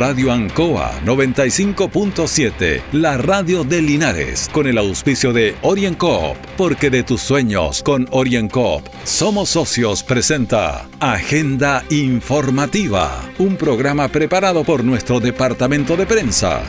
Radio Ancoa 95.7, la radio de Linares, con el auspicio de OrienCoop, porque de tus sueños con OrienCoop somos socios presenta Agenda Informativa, un programa preparado por nuestro departamento de prensa.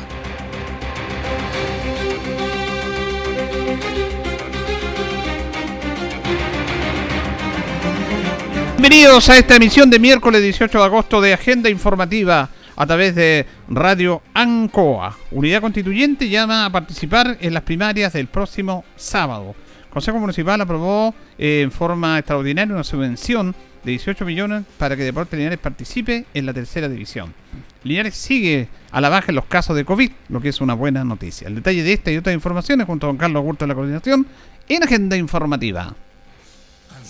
Bienvenidos a esta emisión de miércoles 18 de agosto de Agenda Informativa a través de Radio ANCOA. Unidad Constituyente llama a participar en las primarias del próximo sábado. Consejo Municipal aprobó eh, en forma extraordinaria una subvención de 18 millones para que Deportes Linares participe en la tercera división. Linares sigue a la baja en los casos de COVID, lo que es una buena noticia. El detalle de esta y otras informaciones junto a don Carlos Hurto de la Coordinación en Agenda Informativa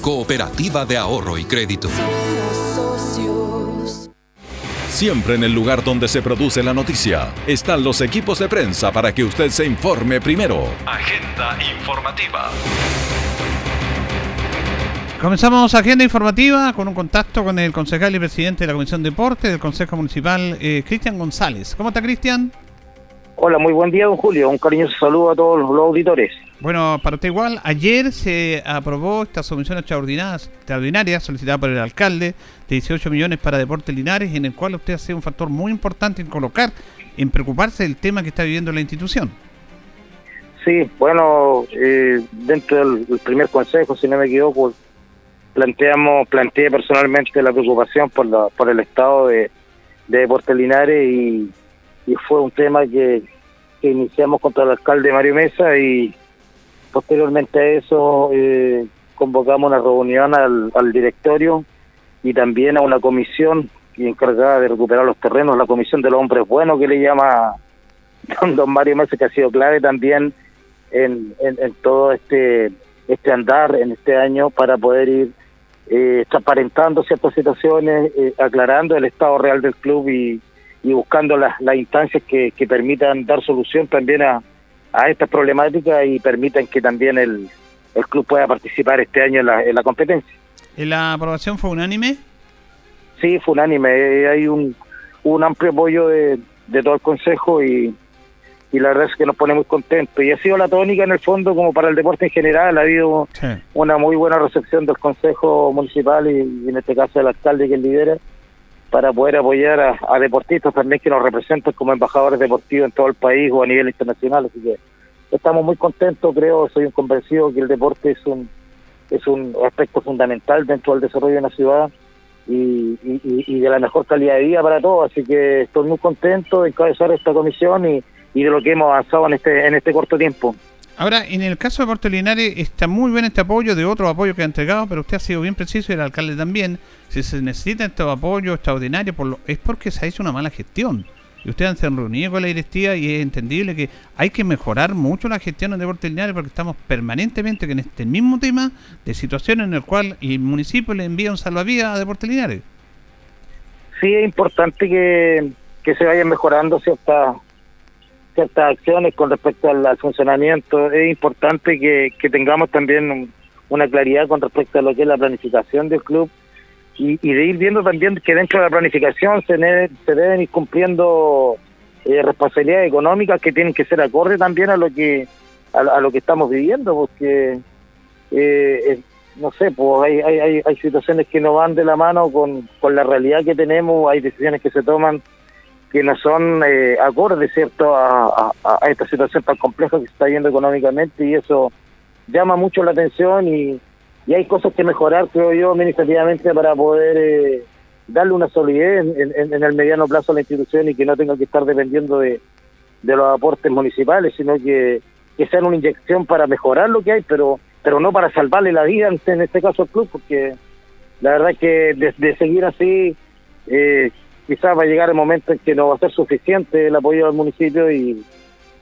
Cooperativa de Ahorro y Crédito. Siempre en el lugar donde se produce la noticia están los equipos de prensa para que usted se informe primero. Agenda informativa. Comenzamos agenda informativa con un contacto con el concejal y presidente de la Comisión de Deporte del Consejo Municipal, eh, Cristian González. ¿Cómo está, Cristian? Hola, muy buen día, don Julio. Un cariñoso saludo a todos los auditores. Bueno, para usted igual, ayer se aprobó esta subvención extraordinaria, solicitada por el alcalde de 18 millones para Deportes Linares, en el cual usted ha sido un factor muy importante en colocar, en preocuparse del tema que está viviendo la institución. Sí, bueno, eh, dentro del, primer consejo, si no me equivoco, planteamos, planteé personalmente la preocupación por, la, por el estado de, Deportes Linares y, fue un tema que, iniciamos contra el alcalde Mario Mesa y Posteriormente a eso, eh, convocamos una reunión al, directorio y también a una comisión encargada de recuperar los terrenos, la comisión de los hombres buenos que le llama don Mario Mesa, que ha sido clave también en, en, todo este este andar en este año para poder ir eh, transparentando ciertas situaciones, eh, aclarando el estado real del club y, y buscando las, las instancias que, que permitan dar solución también a, a esta problemática y permitan que también el, el club pueda participar este año en la, en la competencia. ¿La aprobación fue unánime? Sí, fue unánime. Eh, hay un, un amplio apoyo de, de todo el Consejo y, y la verdad es que nos pone muy contentos. Y ha sido la tónica en el fondo como para el deporte en general. Ha habido una muy buena recepción del Consejo Municipal y, y, en este caso del alcalde que lidera para poder apoyar a, deportistas también que nos representan como embajadores deportivos en todo el país o a nivel internacional. Así que estamos muy contentos, creo, soy un convencido que el deporte es un es un aspecto fundamental dentro del desarrollo de una ciudad y, de la mejor calidad de vida para todos. Así que estoy muy contento de encabezar esta comisión y, y de lo que hemos avanzado en este en este corto tiempo. Ahora, en el caso de Puerto Linares, está muy bien este apoyo de otro apoyo que ha entregado, pero usted ha sido bien preciso y el alcalde también. Si se necesita este apoyo extraordinario, por lo, es porque se ha hecho una mala gestión. Y ustedes se han reunido con la directiva y es entendible que hay que mejorar mucho la gestión de Puerto Linares porque estamos permanentemente en este mismo tema de situación en el cual el municipio le envía un salvavidas a Deportes Linares. Sí, es importante que, que se vayan mejorando ciertas ciertas acciones con respecto al, funcionamiento. Es importante que, tengamos también una claridad con respecto a lo que es la planificación del club y, de ir viendo también que dentro de la planificación se, se deben ir cumpliendo eh, responsabilidades económicas que tienen que ser acorde también a lo que a, lo que estamos viviendo, porque eh, no sé, pues hay, hay, hay situaciones que no van de la mano con, con la realidad que tenemos, hay decisiones que se toman que no son eh, acordes, ¿cierto?, a, esta situación tan compleja que se está viendo económicamente y eso llama mucho la atención y, hay cosas que mejorar, creo yo, administrativamente para poder eh, darle una solidez en, el mediano plazo a la institución y que no tenga que estar dependiendo de, los aportes municipales, sino que, que sean una inyección para mejorar lo que hay, pero pero no para salvarle la vida en, este caso al club, porque la verdad es que de, seguir así... Eh, quizás va a llegar el momento en que no va a ser suficiente el apoyo del municipio y,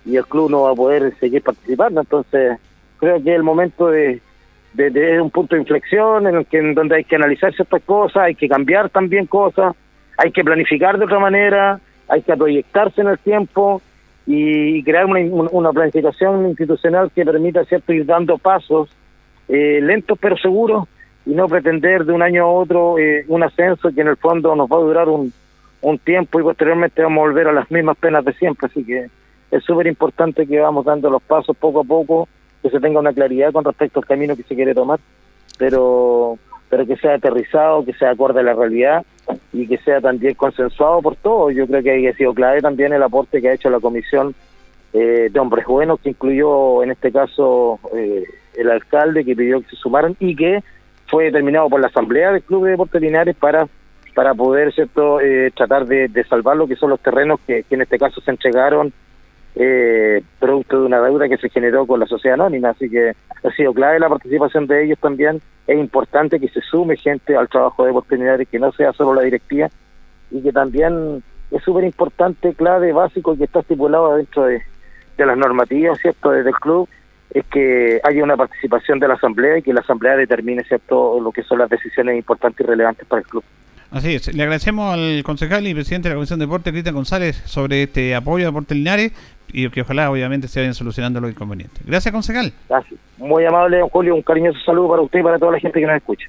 el club no va a poder seguir participando. Entonces, creo que es el momento de, de, un punto de inflexión en el que en donde hay que analizar ciertas cosas, hay que cambiar también cosas, hay que planificar de otra manera, hay que proyectarse en el tiempo y crear una, una planificación institucional que permita cierto ir dando pasos eh, lentos pero seguros y no pretender de un año a otro eh, un ascenso que en el fondo nos va a durar un, un tiempo y posteriormente vamos a volver a las mismas penas de siempre. Así que es súper importante que vamos dando los pasos poco a poco, que se tenga una claridad con respecto al camino que se quiere tomar, pero pero que sea aterrizado, que sea acorde a la realidad y que sea también consensuado por todos. Yo creo que ha sido clave también el aporte que ha hecho la Comisión eh, de Hombres Buenos, que incluyó en este caso eh, el alcalde que pidió que se sumaran y que fue determinado por la Asamblea del Club de Deportes Linares para para poder cierto eh, tratar de, salvar lo que son los terrenos que, en este caso se entregaron eh, producto de una deuda que se generó con la sociedad anónima. Así que ha sido clave la participación de ellos también. Es importante que se sume gente al trabajo de Deportes Linares que no sea solo la directiva. Y que también es súper importante clave básico que está estipulado dentro de, de las normativas cierto desde el club es que haya una participación de la asamblea y que la asamblea determine cierto lo que son las decisiones importantes y relevantes para el club. Así es. Le agradecemos al concejal y presidente de la Comisión de Deporte, Cristian González, sobre este apoyo a Deportes Linares y que ojalá, obviamente, se vayan solucionando los inconvenientes. Gracias, concejal. Gracias. Muy amable, Julio. Un cariñoso saludo para usted y para toda la gente que nos escucha.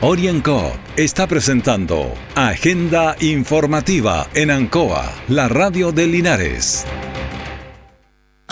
Orienco está presentando Agenda Informativa en Ancoa, la radio de Linares.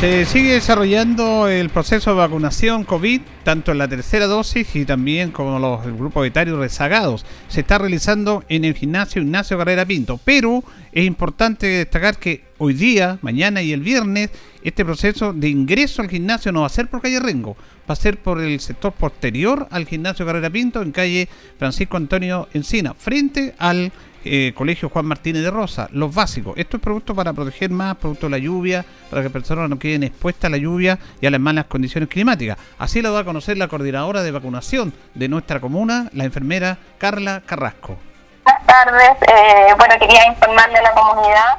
Se sigue desarrollando el proceso de vacunación COVID, tanto en la tercera dosis y también como los grupos etarios rezagados. Se está realizando en el gimnasio Ignacio Carrera Pinto, pero es importante destacar que hoy día, mañana y el viernes, este proceso de ingreso al gimnasio no va a ser por calle Rengo, va a ser por el sector posterior al gimnasio Carrera Pinto, en calle Francisco Antonio Encina, frente al eh, Colegio Juan Martínez de Rosa, los básicos. Esto es producto para proteger más, producto de la lluvia, para que personas no queden expuestas a la lluvia y a las malas condiciones climáticas. Así lo va a conocer la coordinadora de vacunación de nuestra comuna, la enfermera Carla Carrasco. Buenas tardes. Eh, bueno, quería informarle a la comunidad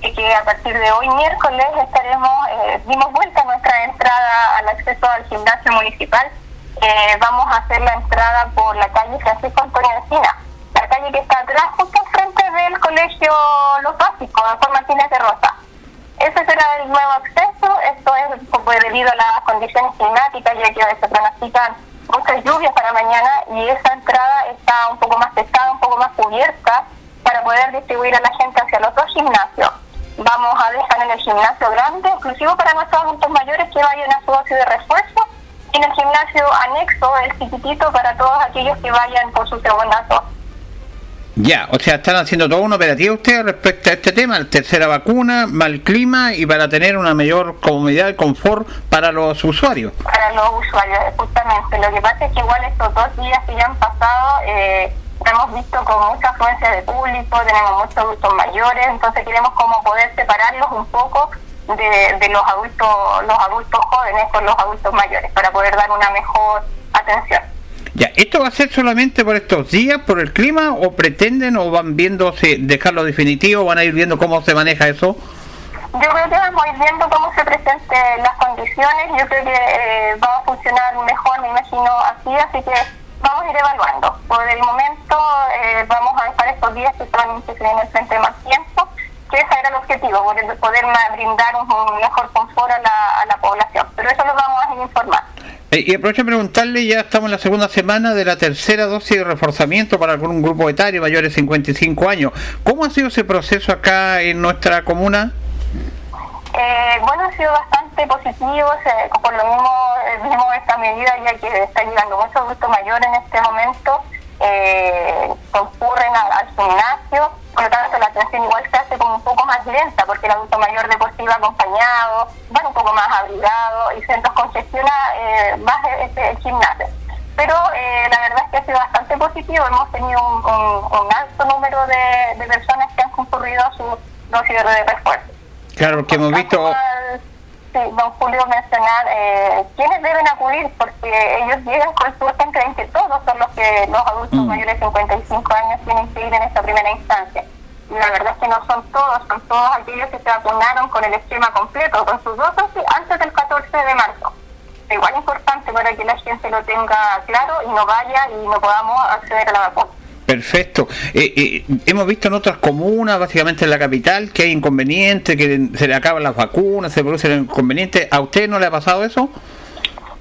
que a partir de hoy miércoles estaremos, eh, dimos vuelta a nuestra entrada al acceso al gimnasio municipal. Eh, vamos a hacer la entrada por la calle Francisco Antonio Encina calle que está atrás, justo enfrente del colegio Los Básicos, Juan Martínez de Rosa. Ese será el nuevo acceso, esto es debido a las condiciones climáticas, ya que se pronostican muchas lluvias para mañana y esa entrada está un poco más pesada, un poco más cubierta para poder distribuir a la gente hacia los dos gimnasios. Vamos a dejar en el gimnasio grande, exclusivo para nuestros adultos mayores que vayan a su dosis de refuerzo, y en el gimnasio anexo, el chiquitito, para todos aquellos que vayan por su segunda dosis. Ya, o sea, están haciendo todo un operativo ustedes respecto a este tema, la tercera vacuna, mal clima y para tener una mayor comodidad y confort para los usuarios. Para los usuarios, justamente. Lo que pasa es que igual estos dos días que ya han pasado, eh, hemos visto con mucha afluencia de público, tenemos muchos adultos mayores, entonces queremos como poder separarlos un poco de, de los adultos, los adultos jóvenes con los adultos mayores, para poder dar una mejor atención. ¿Esto va a ser solamente por estos días, por el clima, o pretenden o van viendo si dejarlo definitivo, van a ir viendo cómo se maneja eso? Yo creo que vamos a ir viendo cómo se presenten las condiciones, yo creo que eh, va a funcionar mejor, me imagino así, así que vamos a ir evaluando. Por el momento eh, vamos a dejar estos días que, son, que se vienen frente más tiempo, que ese era el objetivo, poder, brindar un, mejor confort a la, a la población, pero eso lo vamos a informar. Eh, y aprovecho de preguntarle, ya estamos en la segunda semana de la tercera dosis de reforzamiento para algún grupo etario mayores de 55 años. ¿Cómo ha sido ese proceso acá en nuestra comuna? Eh, bueno, ha sido bastante positivo, por lo mismo eh, vimos esta medida ya que está llegando muchos adultos mayores en este momento, eh, concurren al, gimnasio, por lo tanto atención igual se hace como un poco más lenta porque el adulto mayor de por sí va acompañado, va un poco más abrigado y se nos congestiona eh, más el, gimnasio. Pero eh, la verdad es que ha sido bastante positivo, hemos tenido un, alto número de, de, personas que han concurrido a su dosis de refuerzo. Claro, porque hemos visto... Sí, don Julio mencionar eh, quiénes deben acudir, porque ellos llegan con suerte creen que todos son los que los adultos mm. mayores de 55 años tienen que ir en esta primera instancia. La verdad es que no son todos, son todos aquellos que se vacunaron con el esquema completo, con sus dosis antes del 14 de marzo. Igual importante para que la gente lo tenga claro y no vaya y no podamos acceder a la vacuna. Perfecto. Eh, eh, hemos visto en otras comunas, básicamente en la capital, que hay inconvenientes, que se le acaban las vacunas, se producen inconvenientes. ¿A usted no le ha pasado eso?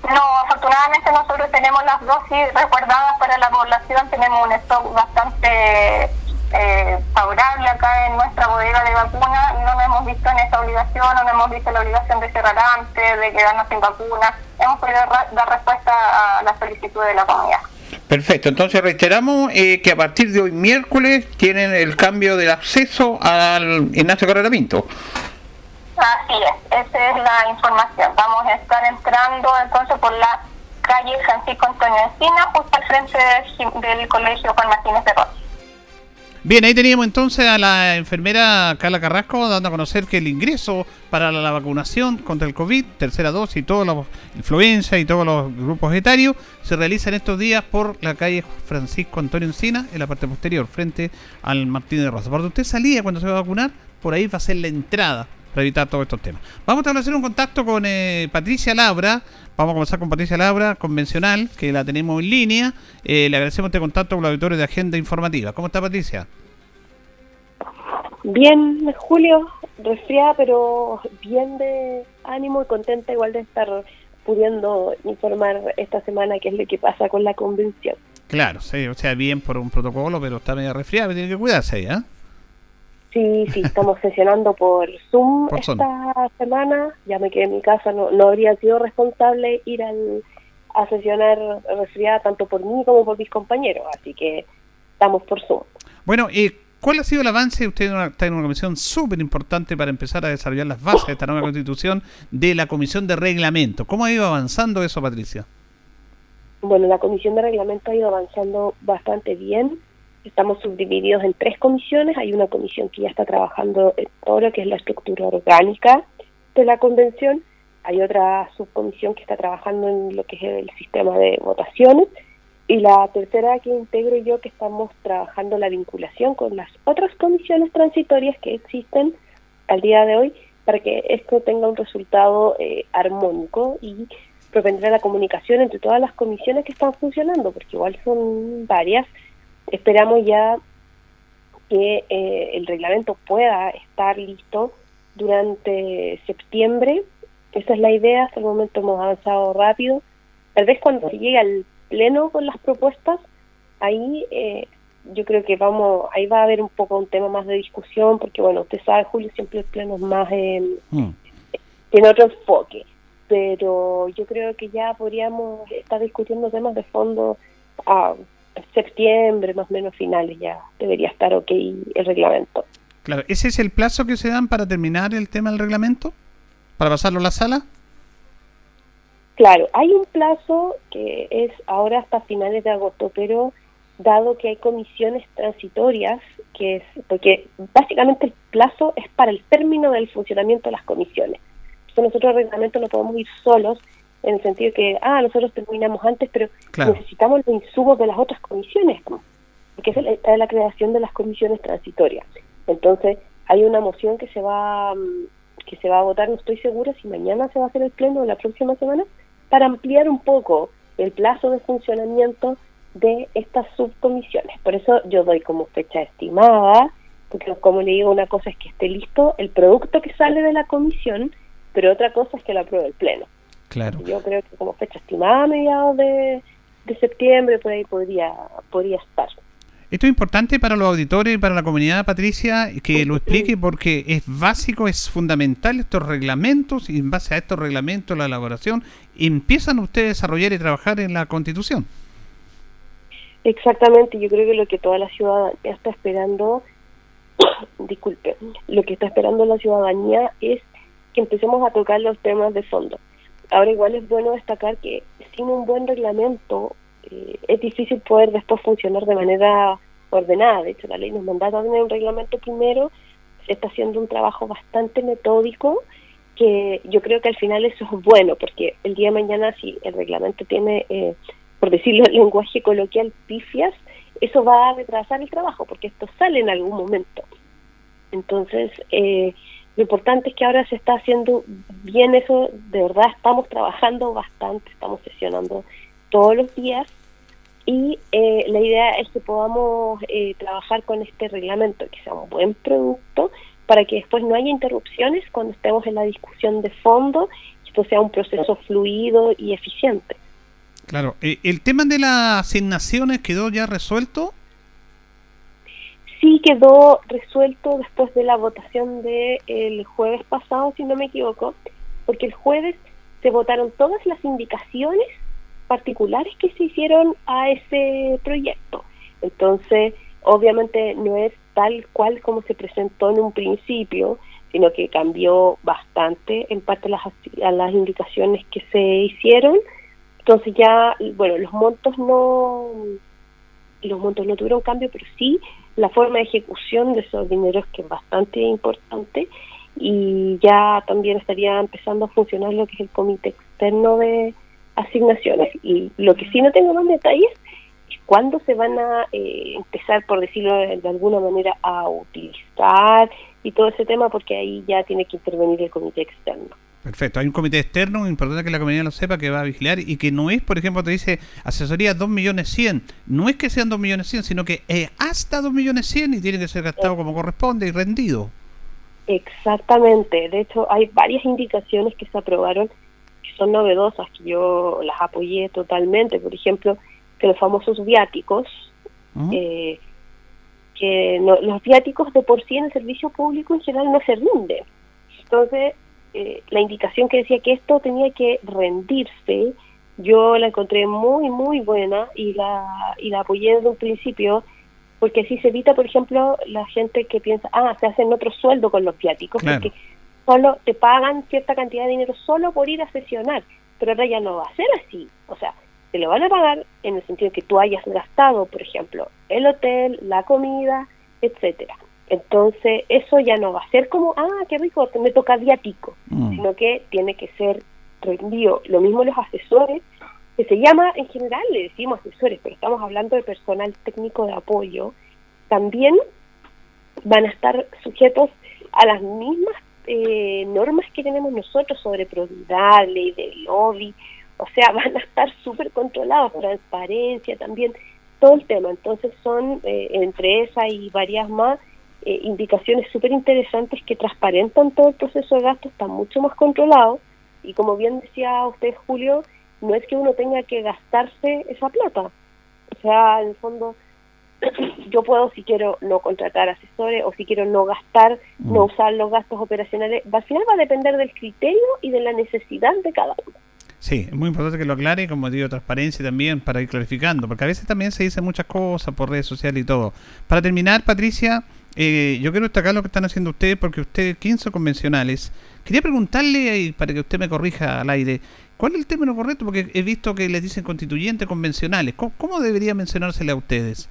No, afortunadamente nosotros tenemos las dosis resguardadas para la población, tenemos un stock bastante eh, favorable acá en nuestra bodega de vacunas, no nos hemos visto en esa obligación, no nos hemos visto la obligación de cerrar antes, de quedarnos sin vacunas, hemos podido dar respuesta a la solicitud de la comunidad. Perfecto, entonces reiteramos eh, que a partir de hoy miércoles tienen el cambio del acceso al Ignacio Carrera Pinto. Así es, esa es la información. Vamos a estar entrando entonces por la calle Francisco Antonio Encina, justo al frente del, Colegio Juan Martínez de Rossi. Bien, ahí teníamos entonces a la enfermera Carla Carrasco dando a conocer que el ingreso para la vacunación contra el COVID, tercera dosis y todos los influenza y todos los grupos etarios se realiza en estos días por la calle Francisco Antonio Encina, en la parte posterior, frente al Martín de Rosa. Por donde usted salía cuando se va a vacunar, por ahí va a ser la entrada para evitar todos estos temas. Vamos a establecer un contacto con eh, Patricia Labra. Vamos a comenzar con Patricia Labra, convencional, que la tenemos en línea. Eh, le agradecemos este contacto con los auditores de Agenda Informativa. ¿Cómo está Patricia? Bien, Julio, resfriada, pero bien de ánimo y contenta igual de estar pudiendo informar esta semana qué es lo que pasa con la convención. Claro, sí, o sea, bien por un protocolo, pero está medio resfriada, tiene que cuidarse ¿eh? Sí, sí, estamos sesionando por Zoom esta semana. Ya me quedé en mi casa, no, no habría sido responsable ir al, a sesionar resfriada tanto por mí como por mis compañeros, así que estamos por Zoom. Bueno, ¿y cuál ha sido el avance? Usted está en una comisión súper importante para empezar a desarrollar las bases de esta nueva constitución de la comisión de reglamento. ¿Cómo ha ido avanzando eso, Patricia? Bueno, la comisión de reglamento ha ido avanzando bastante bien estamos subdivididos en tres comisiones. Hay una comisión que ya está trabajando en todo lo que es la estructura orgánica de la convención. Hay otra subcomisión que está trabajando en lo que es el sistema de votaciones. Y la tercera que integro yo, que estamos trabajando la vinculación con las otras comisiones transitorias que existen al día de hoy para que esto tenga un resultado eh, armónico y propendrá la comunicación entre todas las comisiones que están funcionando, porque igual son varias Esperamos ya que eh, el reglamento pueda estar listo durante septiembre. Esa es la idea, hasta el momento hemos avanzado rápido. Tal vez cuando se llegue al pleno con las propuestas, ahí eh, yo creo que vamos, ahí va a haber un poco un tema más de discusión, porque bueno, usted sabe, Julio, siempre el pleno es más, eh, tiene otro enfoque, pero yo creo que ya podríamos estar discutiendo temas de fondo a septiembre, más o menos finales, ya debería estar ok el reglamento. Claro, ¿ese es el plazo que se dan para terminar el tema del reglamento? ¿Para pasarlo a la sala? Claro, hay un plazo que es ahora hasta finales de agosto, pero dado que hay comisiones transitorias, que es porque básicamente el plazo es para el término del funcionamiento de las comisiones. Entonces nosotros el reglamento no podemos ir solos, en el sentido que, ah, nosotros terminamos antes, pero necesitamos los insumos de las otras comisiones, porque es la, la creación de las comisiones transitorias. Entonces, hay una moción que se va mm, que se va a votar, no estoy segura si mañana se va a hacer el pleno o la próxima semana, para ampliar un poco el plazo de funcionamiento de estas subcomisiones. Por eso yo doy como fecha estimada, porque como le digo, una cosa es que esté listo el producto que sale de la comisión, pero otra cosa es que lo apruebe el pleno. Claro. Yo creo que como fecha estimada a mediados de, de septiembre, por ahí podría, podría estar. Esto es importante para los auditores y para la comunidad, Patricia, que lo explique porque es básico, es fundamental estos reglamentos y en base a estos reglamentos, la elaboración, empiezan ustedes a desarrollar y trabajar en la Constitución. Exactamente, yo creo que lo que toda la ciudadanía está esperando, disculpe, lo que está esperando la ciudadanía es que empecemos a tocar los temas de fondo. Ahora igual es bueno destacar que sin un buen reglamento eh, es difícil poder después funcionar de manera ordenada. De hecho, la ley nos manda a tener un reglamento primero, se está haciendo un trabajo bastante metódico que yo creo que al final eso es bueno, porque el día de mañana si el reglamento tiene... Eh, por decirlo en lenguaje coloquial, pifias, eso va a retrasar el trabajo, porque esto sale en algún momento. Entonces, eh, lo importante es que ahora se está haciendo bien eso, de verdad estamos trabajando bastante, estamos sesionando todos los días y eh, la idea es que podamos eh, trabajar con este reglamento, que sea un buen producto, para que después no haya interrupciones cuando estemos en la discusión de fondo, y esto sea un proceso fluido y eficiente. Claro, eh, ¿el tema de las asignaciones quedó ya resuelto? Sí quedó resuelto después de la votación del el jueves pasado, si no me equivoco, porque el jueves se votaron todas las indicaciones particulares que se hicieron a ese proyecto. Entonces, obviamente no es tal cual como se presentó en un principio, sino que cambió bastante en parte las, a las indicaciones que se hicieron entonces ya, bueno, los montos no los montos no tuvieron cambio, pero sí la forma de ejecución de esos dineros que es bastante importante y ya también estaría empezando a funcionar lo que es el comité externo de asignaciones y lo que sí no tengo más detalles es cuándo se van a eh, empezar, por decirlo de, de alguna manera, a utilizar y todo ese tema porque ahí ya tiene que intervenir el comité externo. Perfecto, hay un comité externo, importante que la comunidad lo sepa, que va a vigilar y que no es, por ejemplo, te dice asesoría 2 millones 100, no es que sean 2 millones 100, sino que es hasta 2 millones 100 y tiene que ser gastado como corresponde y rendido. Exactamente, de hecho hay varias indicaciones que se aprobaron que son novedosas, que yo las apoyé totalmente, por ejemplo, que los famosos viáticos, eh, que los viáticos de por sí en el servicio público en general no se rinden. Entonces, eh, la indicación que decía que esto tenía que rendirse, yo la encontré muy, muy buena y la, y la apoyé desde un principio, porque así se evita, por ejemplo, la gente que piensa, ah, se hacen otro sueldo con los viáticos, porque solo te pagan cierta cantidad de dinero solo por ir a sesionar, pero ahora ya no va a ser así, o sea, te lo van a pagar en el sentido que tú hayas gastado, por ejemplo, el hotel, la comida, etcétera. Entonces, eso ya no va a ser como, ah, qué rico, me toca viático, mm. sino que tiene que ser rendido. Lo mismo los asesores, que se llama, en general le decimos asesores, pero estamos hablando de personal técnico de apoyo, también van a estar sujetos a las mismas eh, normas que tenemos nosotros sobre probidad, ley de lobby, o sea, van a estar súper controlados, transparencia también, todo el tema. Entonces son, eh, entre esas y varias más, eh, indicaciones súper interesantes que transparentan todo el proceso de gasto, está mucho más controlado y como bien decía usted Julio, no es que uno tenga que gastarse esa plata. O sea, en el fondo yo puedo si quiero no contratar asesores o si quiero no gastar, no mm. usar los gastos operacionales, al final va a depender del criterio y de la necesidad de cada uno. Sí, es muy importante que lo aclare, como digo, transparencia también para ir clarificando, porque a veces también se dicen muchas cosas por redes sociales y todo. Para terminar, Patricia, eh, yo quiero destacar lo que están haciendo ustedes porque ustedes, 15 convencionales, quería preguntarle, para que usted me corrija al aire, ¿cuál es el término correcto? Porque he visto que les dicen constituyentes convencionales. ¿Cómo, debería mencionársele a ustedes?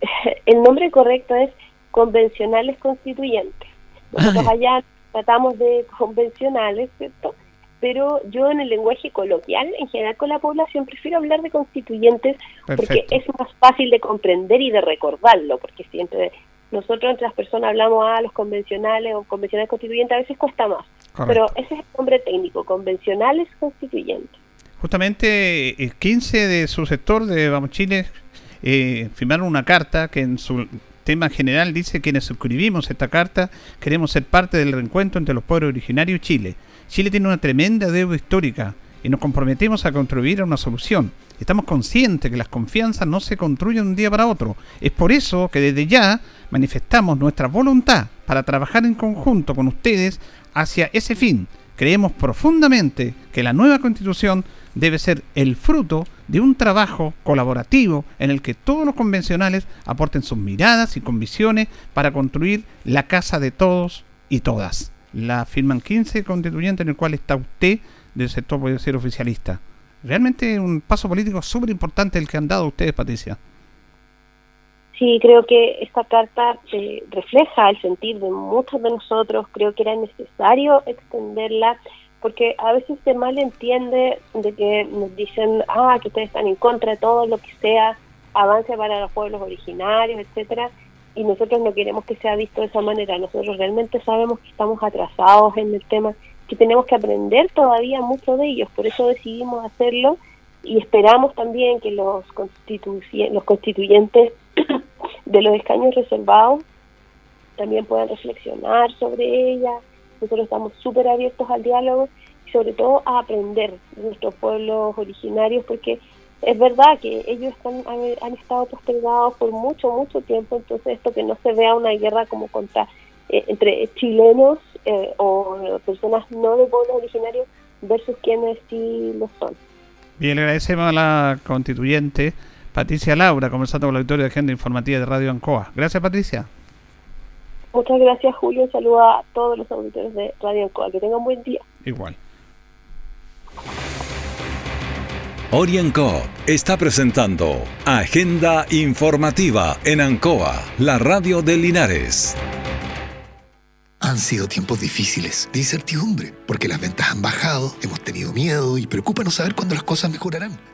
El nombre correcto es convencionales constituyentes. Nosotros ah, allá tratamos de convencionales, ¿cierto? Pero yo en el lenguaje coloquial, en general con la población, prefiero hablar de constituyentes porque es más fácil de comprender y de recordarlo, porque siempre nosotros entre las personas hablamos a los convencionales o convencionales constituyentes, a veces cuesta más. Pero ese es el nombre técnico, convencionales constituyentes. Justamente el 15 de su sector de Vamos Chile eh, firmaron una carta que en su tema general dice quienes suscribimos esta carta queremos ser parte del reencuentro entre los pueblos originarios y Chile. Chile tiene una tremenda deuda histórica y nos comprometemos a contribuir a una solución. Estamos conscientes que las confianzas no se construyen de un día para otro. Es por eso que desde ya manifestamos nuestra voluntad para trabajar en conjunto con ustedes hacia ese fin. Creemos profundamente que la nueva constitución debe ser el fruto de un trabajo colaborativo en el que todos los convencionales aporten sus miradas y convicciones para construir la casa de todos y todas. La firman 15 constituyentes en el cual está usted del sector puede ser oficialista. Realmente un paso político súper importante el que han dado ustedes, Patricia. Sí, creo que esta carta eh, refleja el sentir de muchos de nosotros. Creo que era necesario extenderla porque a veces se malentiende de que nos dicen, ah, que ustedes están en contra de todo lo que sea avance para los pueblos originarios, etcétera, y nosotros no queremos que sea visto de esa manera. Nosotros realmente sabemos que estamos atrasados en el tema, que tenemos que aprender todavía mucho de ellos, por eso decidimos hacerlo y esperamos también que los, los constituyentes de los escaños reservados también puedan reflexionar sobre ella. Nosotros estamos súper abiertos al diálogo y sobre todo a aprender de nuestros pueblos originarios porque es verdad que ellos están, han, estado postergados por mucho, mucho tiempo, entonces esto que no se vea una guerra como contra eh, entre chilenos eh, o personas no de pueblos originarios versus quienes sí lo son. Bien, le agradecemos a la constituyente Patricia Laura, conversando con la auditorio de Agenda Informativa de Radio Ancoa. Gracias, Patricia. Muchas gracias, Julio. Saludos a todos los auditores de Radio Ancoa. Que tengan un buen día. Igual. Orienco está presentando Agenda Informativa en Ancoa, la radio de Linares. Han sido tiempos difíciles, de incertidumbre, porque las ventas han bajado, hemos tenido miedo y preocupa no saber cuándo las cosas mejorarán.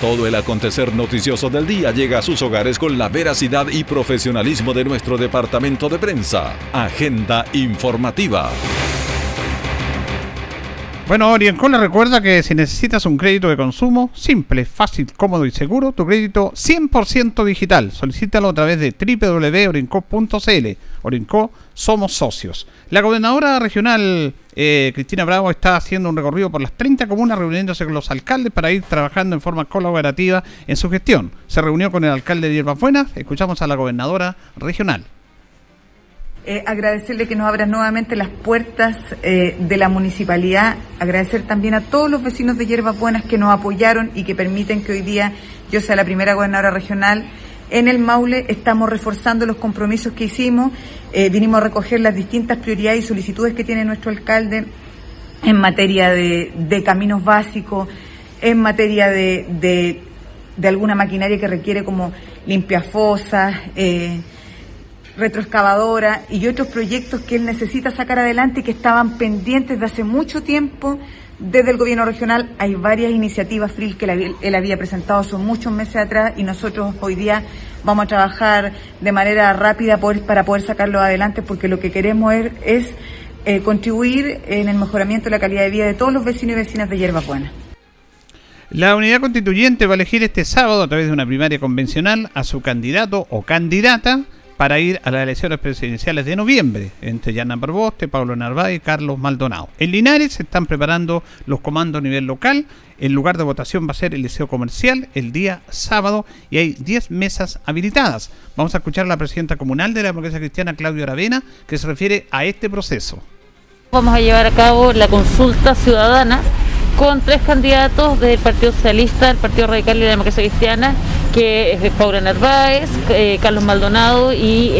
Todo el acontecer noticioso del día llega a sus hogares con la veracidad y profesionalismo de nuestro departamento de prensa. Agenda informativa. Bueno, Orienco le recuerda que si necesitas un crédito de consumo simple, fácil, cómodo y seguro, tu crédito 100% digital. Solicítalo a través de www.orienco.cl. Orienco, somos socios. La gobernadora regional eh, Cristina Bravo está haciendo un recorrido por las 30 comunas reuniéndose con los alcaldes para ir trabajando en forma colaborativa en su gestión. Se reunió con el alcalde de Hierbas Buenas. Escuchamos a la gobernadora regional. Eh, agradecerle que nos abran nuevamente las puertas eh, de la municipalidad, agradecer también a todos los vecinos de Hierbas Buenas que nos apoyaron y que permiten que hoy día yo sea la primera gobernadora regional. En el Maule estamos reforzando los compromisos que hicimos, eh, vinimos a recoger las distintas prioridades y solicitudes que tiene nuestro alcalde en materia de, caminos básicos, en materia de, de, alguna maquinaria que requiere como limpiafosas, eh, retroexcavadora y otros proyectos que él necesita sacar adelante y que estaban pendientes de hace mucho tiempo desde el gobierno regional. Hay varias iniciativas FRIL que él había presentado hace muchos meses atrás y nosotros hoy día vamos a trabajar de manera rápida para poder sacarlo adelante porque lo que queremos es, eh, contribuir en el mejoramiento de la calidad de vida de todos los vecinos y vecinas de Hierba Buena. La unidad constituyente va a elegir este sábado a través de una primaria convencional a su candidato o candidata para ir a las elecciones presidenciales de noviembre entre Yana Barboste, Pablo Narváez y Carlos Maldonado. En Linares se están preparando los comandos a nivel local. El lugar de votación va a ser el Liceo Comercial el día sábado y hay 10 mesas habilitadas. Vamos a escuchar a la presidenta comunal de la democracia cristiana, Claudia Aravena, que se refiere a este proceso. Vamos a llevar a cabo la consulta ciudadana con tres candidatos del Partido Socialista, del Partido Radical y la Democracia Cristiana, que Paula Narváez, eh, Carlos Maldonado y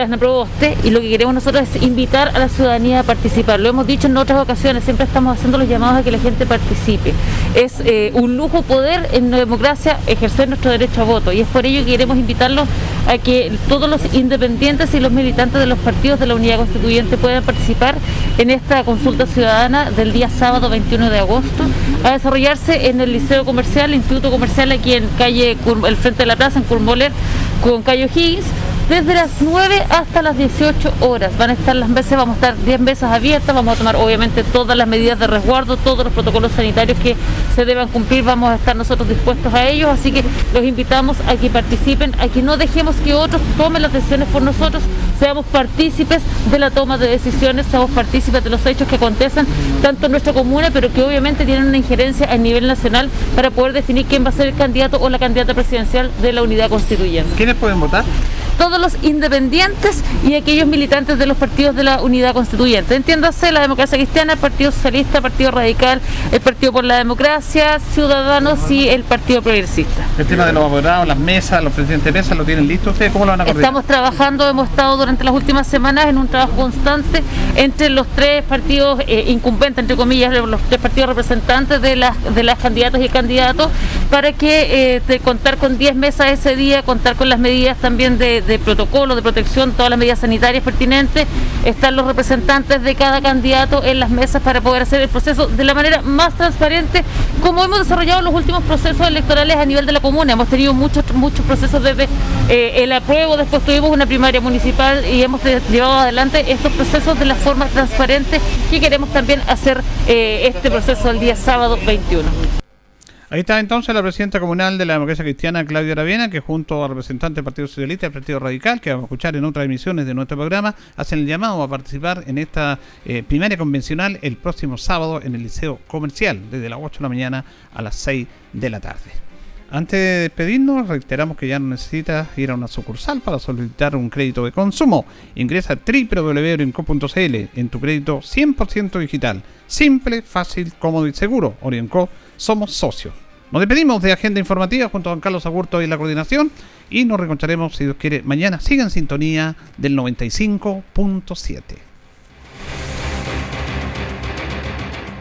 eh, Ana Proboste y lo que queremos nosotros es invitar a la ciudadanía a participar. Lo hemos dicho en otras ocasiones, siempre estamos haciendo los llamados a que la gente participe. Es eh, un lujo poder en la democracia ejercer nuestro derecho a voto y es por ello que queremos invitarlos a que todos los independientes y los militantes de los partidos de la Unidad Constituyente puedan participar en esta consulta ciudadana del día sábado 21 de agosto a desarrollarse en el Liceo Comercial, Instituto Comercial aquí en calle, el frente de la plaza, en Curmoler, con Cayo Higgins desde las 9 hasta las 18 horas. Van a estar las mesas, vamos a estar 10 mesas abiertas, vamos a tomar obviamente todas las medidas de resguardo, todos los protocolos sanitarios que se deban cumplir, vamos a estar nosotros dispuestos a ellos, así que los invitamos a que participen, a que no dejemos que otros tomen las decisiones por nosotros, seamos partícipes de la toma de decisiones, seamos partícipes de los hechos que acontecen tanto en nuestra comuna, pero que obviamente tienen una injerencia a nivel nacional para poder definir quién va a ser el candidato o la candidata presidencial de la unidad constituyente. ¿Quiénes pueden votar? Todos los independientes y aquellos militantes de los partidos de la unidad constituyente. Entiéndase la democracia cristiana, el Partido Socialista, el Partido Radical, el Partido por la Democracia, Ciudadanos y el Partido Progresista. El tema de los abogados, las mesas, los presidentes de mesas, ¿lo tienen listo ustedes? ¿Cómo lo van a coordinar? Estamos trabajando, hemos estado durante las últimas semanas en un trabajo constante entre los tres partidos eh, incumbentes, entre comillas, los tres partidos representantes de las, de las candidatas y candidatos, para que eh, contar con 10 mesas ese día, contar con las medidas también de de protocolo, de protección, todas las medidas sanitarias pertinentes, están los representantes de cada candidato en las mesas para poder hacer el proceso de la manera más transparente, como hemos desarrollado los últimos procesos electorales a nivel de la comuna. Hemos tenido muchos, muchos procesos desde eh, el apruebo, después tuvimos una primaria municipal y hemos llevado adelante estos procesos de la forma transparente y queremos también hacer eh, este proceso el día sábado 21. Ahí está entonces la presidenta comunal de la democracia cristiana, Claudia Aravena, que junto al representante del Partido Socialista y del Partido Radical, que vamos a escuchar en otras emisiones de nuestro programa, hacen el llamado a participar en esta eh, primaria convencional el próximo sábado en el Liceo Comercial, desde las 8 de la mañana a las 6 de la tarde. Antes de despedirnos, reiteramos que ya no necesitas ir a una sucursal para solicitar un crédito de consumo. Ingresa a www.orienco.cl en tu crédito 100% digital. Simple, fácil, cómodo y seguro. Orienco, somos socios. Nos despedimos de Agenda Informativa junto a don Carlos Agurto y la coordinación y nos reencontraremos, si Dios quiere, mañana. Sigan en sintonía del 95.7.